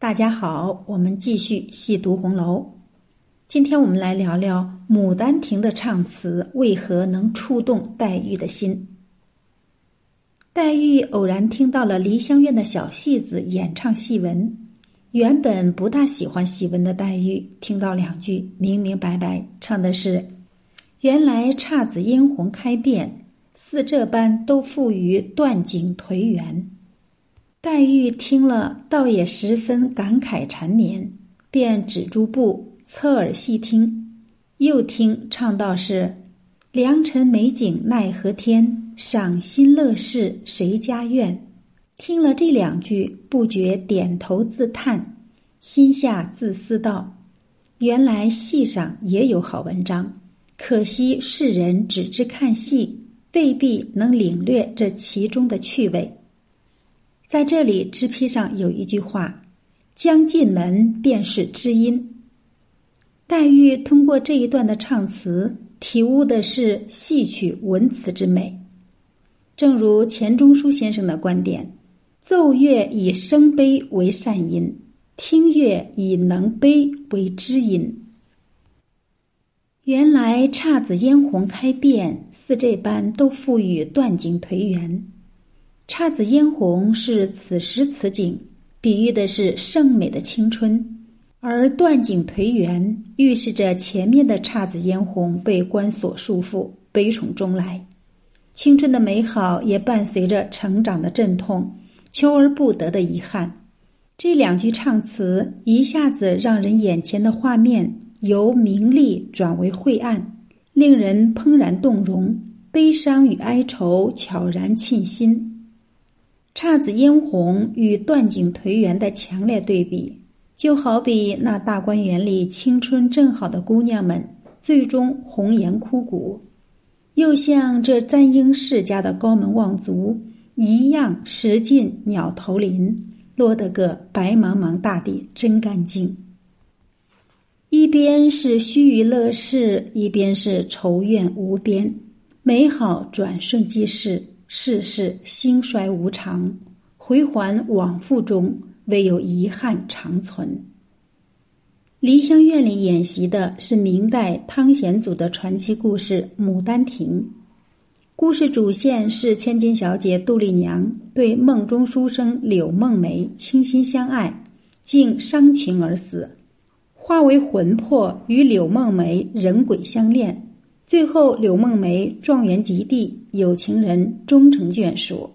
大家好，我们继续细读红楼。今天我们来聊聊《牡丹亭》的唱词为何能触动黛玉的心。黛玉偶然听到了梨香院的小戏子演唱戏文，原本不大喜欢戏文的黛玉，听到两句明明白白，唱的是：“原来姹紫嫣红开遍，似这般都付与断井颓垣。”黛玉听了，倒也十分感慨缠绵，便止住步，侧耳细听。又听唱到是“良辰美景奈何天，赏心乐事谁家院”。听了这两句，不觉点头自叹，心下自思道：“原来戏上也有好文章，可惜世人只知看戏，未必能领略这其中的趣味。”在这里，支批上有一句话：“将进门便是知音。”黛玉通过这一段的唱词，体悟的是戏曲文词之美。正如钱钟书先生的观点：“奏乐以声悲为善音，听乐以能悲为知音。”原来姹紫嫣红开遍，似这般都付与断井颓垣。姹紫嫣红是此时此景，比喻的是盛美的青春；而断井颓垣预示着前面的姹紫嫣红被关锁束缚，悲从中来。青春的美好也伴随着成长的阵痛，求而不得的遗憾。这两句唱词一下子让人眼前的画面由明丽转为晦暗，令人怦然动容，悲伤与哀愁悄然沁心。姹紫嫣红与断井颓垣的强烈对比，就好比那大观园里青春正好的姑娘们最终红颜枯骨，又像这簪缨世家的高门望族一样，食尽鸟头林，落得个白茫茫大地真干净。一边是须臾乐事，一边是愁怨无边，美好转瞬即逝。世事兴衰无常，回环往复中，唯有遗憾长存。梨香院里演习的是明代汤显祖的传奇故事《牡丹亭》，故事主线是千金小姐杜丽娘对梦中书生柳梦梅倾心相爱，竟伤情而死，化为魂魄与柳梦梅人鬼相恋。最后，柳梦梅状元及第，有情人终成眷属。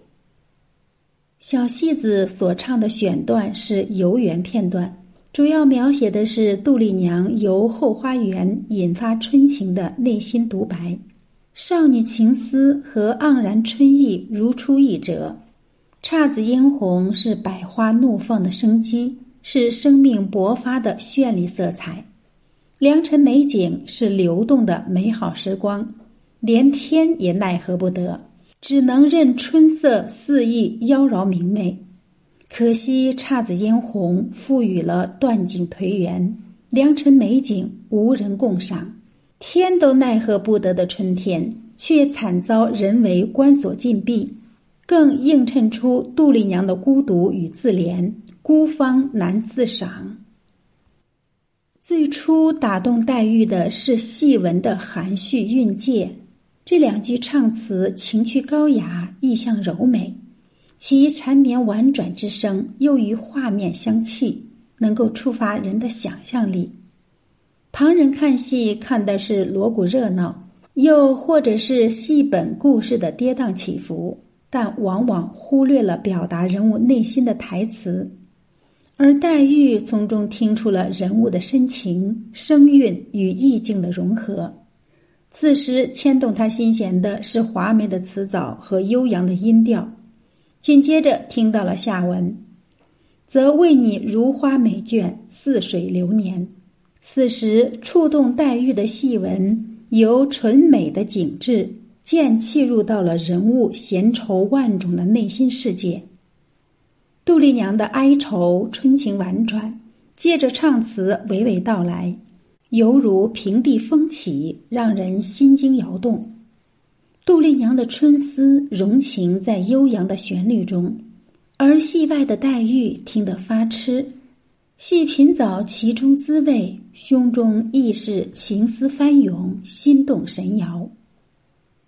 小戏子所唱的选段是游园片段，主要描写的是杜丽娘由后花园引发春情的内心独白，少女情思和盎然春意如出一辙。姹紫嫣红是百花怒放的生机，是生命勃发的绚丽色彩。良辰美景是流动的美好时光，连天也奈何不得，只能任春色肆意妖娆明媚。可惜姹紫嫣红赋予了断井颓垣，良辰美景无人共赏，天都奈何不得的春天，却惨遭人为关锁禁闭，更映衬出杜丽娘的孤独与自怜，孤芳难自赏。最初打动黛玉的是戏文的含蓄蕴藉，这两句唱词情趣高雅，意象柔美，其缠绵婉转之声又与画面相契，能够触发人的想象力。旁人看戏看的是锣鼓热闹，又或者是戏本故事的跌宕起伏，但往往忽略了表达人物内心的台词。而黛玉从中听出了人物的深情、声韵与意境的融合。此时牵动他心弦的是华美的词藻和悠扬的音调。紧接着听到了下文，则为你如花美眷，似水流年。此时触动黛玉的戏文，由纯美的景致渐沁入到了人物闲愁万种的内心世界。杜丽娘的哀愁，春情婉转，借着唱词娓娓道来，犹如平地风起，让人心惊摇动。杜丽娘的春思融情在悠扬的旋律中，而戏外的黛玉听得发痴，细品早其中滋味，胸中亦是情思翻涌，心动神摇。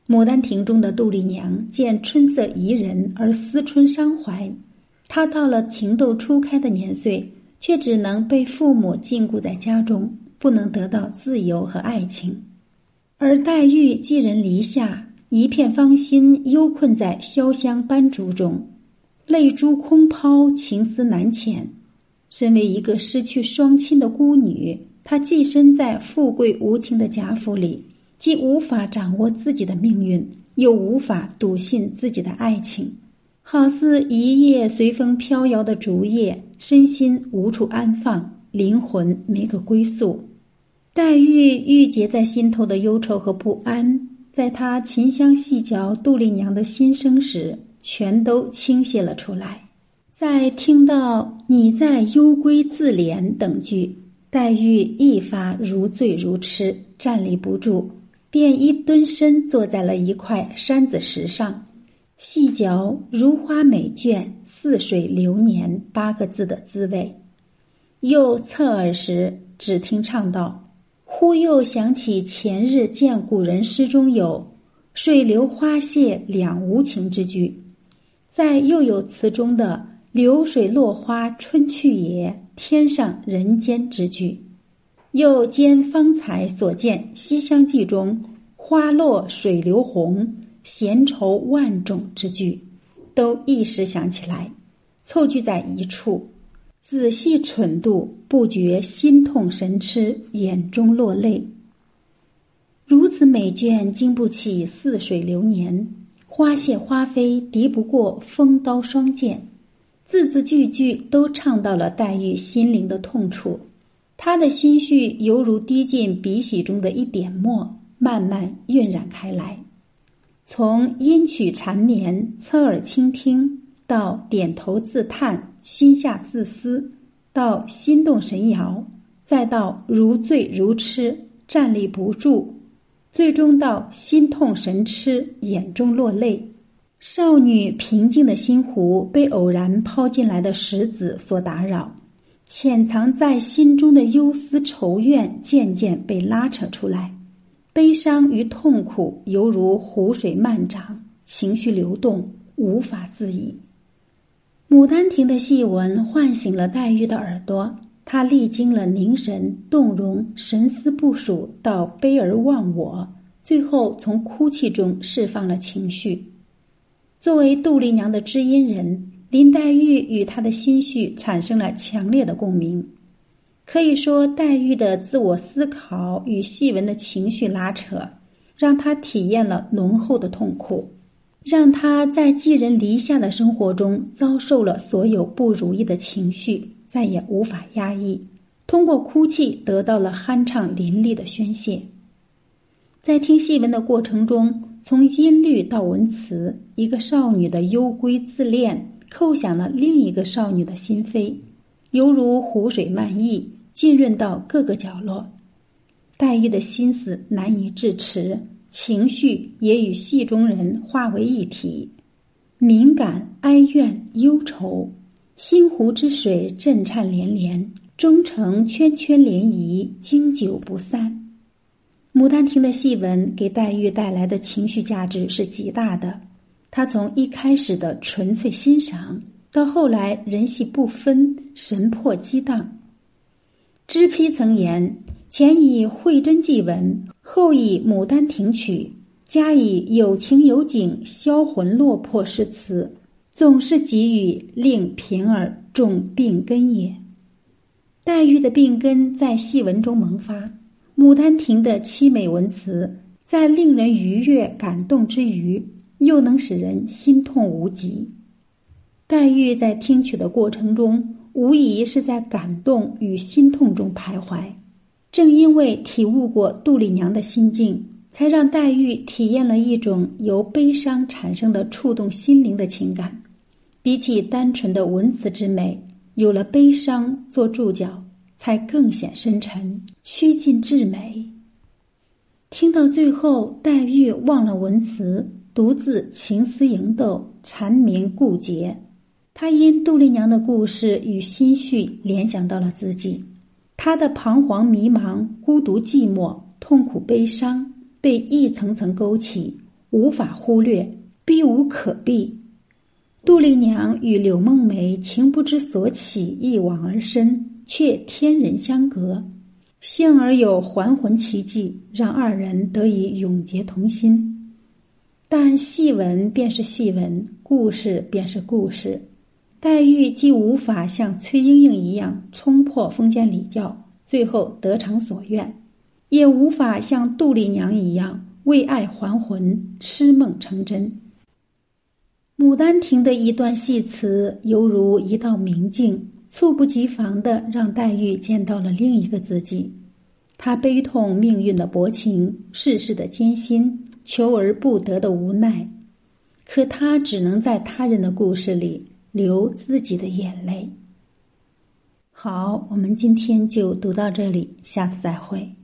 《牡丹亭》中的杜丽娘见春色宜人而思春伤怀，她到了情窦初开的年岁，却只能被父母禁锢在家中，不能得到自由和爱情。而黛玉寄人篱下，一片芳心忧困在潇湘斑竹中，泪珠空抛，情思难遣。身为一个失去双亲的孤女，她寄身在富贵无情的贾府里。既无法掌握自己的命运，又无法笃信自己的爱情，好似一叶随风飘摇的竹叶，身心无处安放，灵魂没个归宿。黛玉郁结在心头的忧愁和不安，在她琴香细嚼杜丽娘的心声时，全都倾泻了出来。在听到“你在幽闺自怜”等句，黛玉一发如醉如痴，站立不住。便一蹲身坐在了一块山子石上，细嚼“如花美眷，似水流年”八个字的滋味。又侧耳时，只听唱道：“忽又想起前日见古人诗中有‘水流花谢两无情’之句，在又有词中的‘流水落花春去也，天上人间’之句。”又兼方才所见《西厢记》中“花落水流红，闲愁万种”之句，都一时想起来，凑聚在一处，仔细忖度，不觉心痛神痴，眼中落泪。如此美眷，经不起似水流年；花谢花飞，敌不过风刀霜剑。字字句句都唱到了黛玉心灵的痛处。他的心绪犹如滴进笔洗中的一点墨，慢慢晕染开来。从音曲缠绵、侧耳倾听，到点头自叹、心下自思，到心动神摇，再到如醉如痴、站立不住，最终到心痛神痴、眼中落泪。少女平静的心湖被偶然抛进来的石子所打扰。潜藏在心中的忧思愁怨渐渐被拉扯出来，悲伤与痛苦犹如湖水漫涨，情绪流动，无法自已。《牡丹亭》的戏文唤醒了黛玉的耳朵，她历经了凝神、动容、神思部署到悲而忘我，最后从哭泣中释放了情绪。作为杜丽娘的知音人。林黛玉与她的心绪产生了强烈的共鸣，可以说，黛玉的自我思考与戏文的情绪拉扯，让她体验了浓厚的痛苦，让她在寄人篱下的生活中遭受了所有不如意的情绪，再也无法压抑，通过哭泣得到了酣畅淋漓的宣泄。在听戏文的过程中，从音律到文词，一个少女的幽闺自恋。叩响了另一个少女的心扉，犹如湖水漫溢，浸润到各个角落。黛玉的心思难以置持，情绪也与戏中人化为一体，敏感、哀怨、忧愁，心湖之水震颤连连，终成圈圈涟漪，经久不散。《牡丹亭》的戏文给黛玉带来的情绪价值是极大的。她从一开始的纯粹欣赏，到后来人戏不分、神魄激荡。知批曾言：“前以慧真记文，后以牡丹亭曲，加以有情有景、销魂落魄诗词，总是给予令平儿种病根也。”黛玉的病根在戏文中萌发，牡丹亭的凄美文词在令人愉悦感动之余。又能使人心痛无极。黛玉在听曲的过程中，无疑是在感动与心痛中徘徊。正因为体悟过杜丽娘的心境，才让黛玉体验了一种由悲伤产生的触动心灵的情感。比起单纯的文词之美，有了悲伤做注脚，才更显深沉、趋近至美。听到最后，黛玉忘了文词。独自情思萦斗，缠绵固结，他因杜丽娘的故事与心绪联想到了自己，他的彷徨迷茫、孤独寂寞、痛苦悲伤被一层层勾起，无法忽略，避无可避。杜丽娘与柳梦梅情不知所起，一往而深，却天人相隔。幸而有还魂奇迹，让二人得以永结同心。但戏文便是戏文，故事便是故事。黛玉既无法像崔莺莺一样冲破封建礼教，最后得偿所愿，也无法像杜丽娘一样为爱还魂、痴梦成真。《牡丹亭》的一段戏词，犹如一道明镜，猝不及防的让黛玉见到了另一个自己。她悲痛命运的薄情，世事的艰辛，求而不得的无奈，可她只能在他人的故事里。流自己的眼泪。好，我们今天就读到这里，下次再会。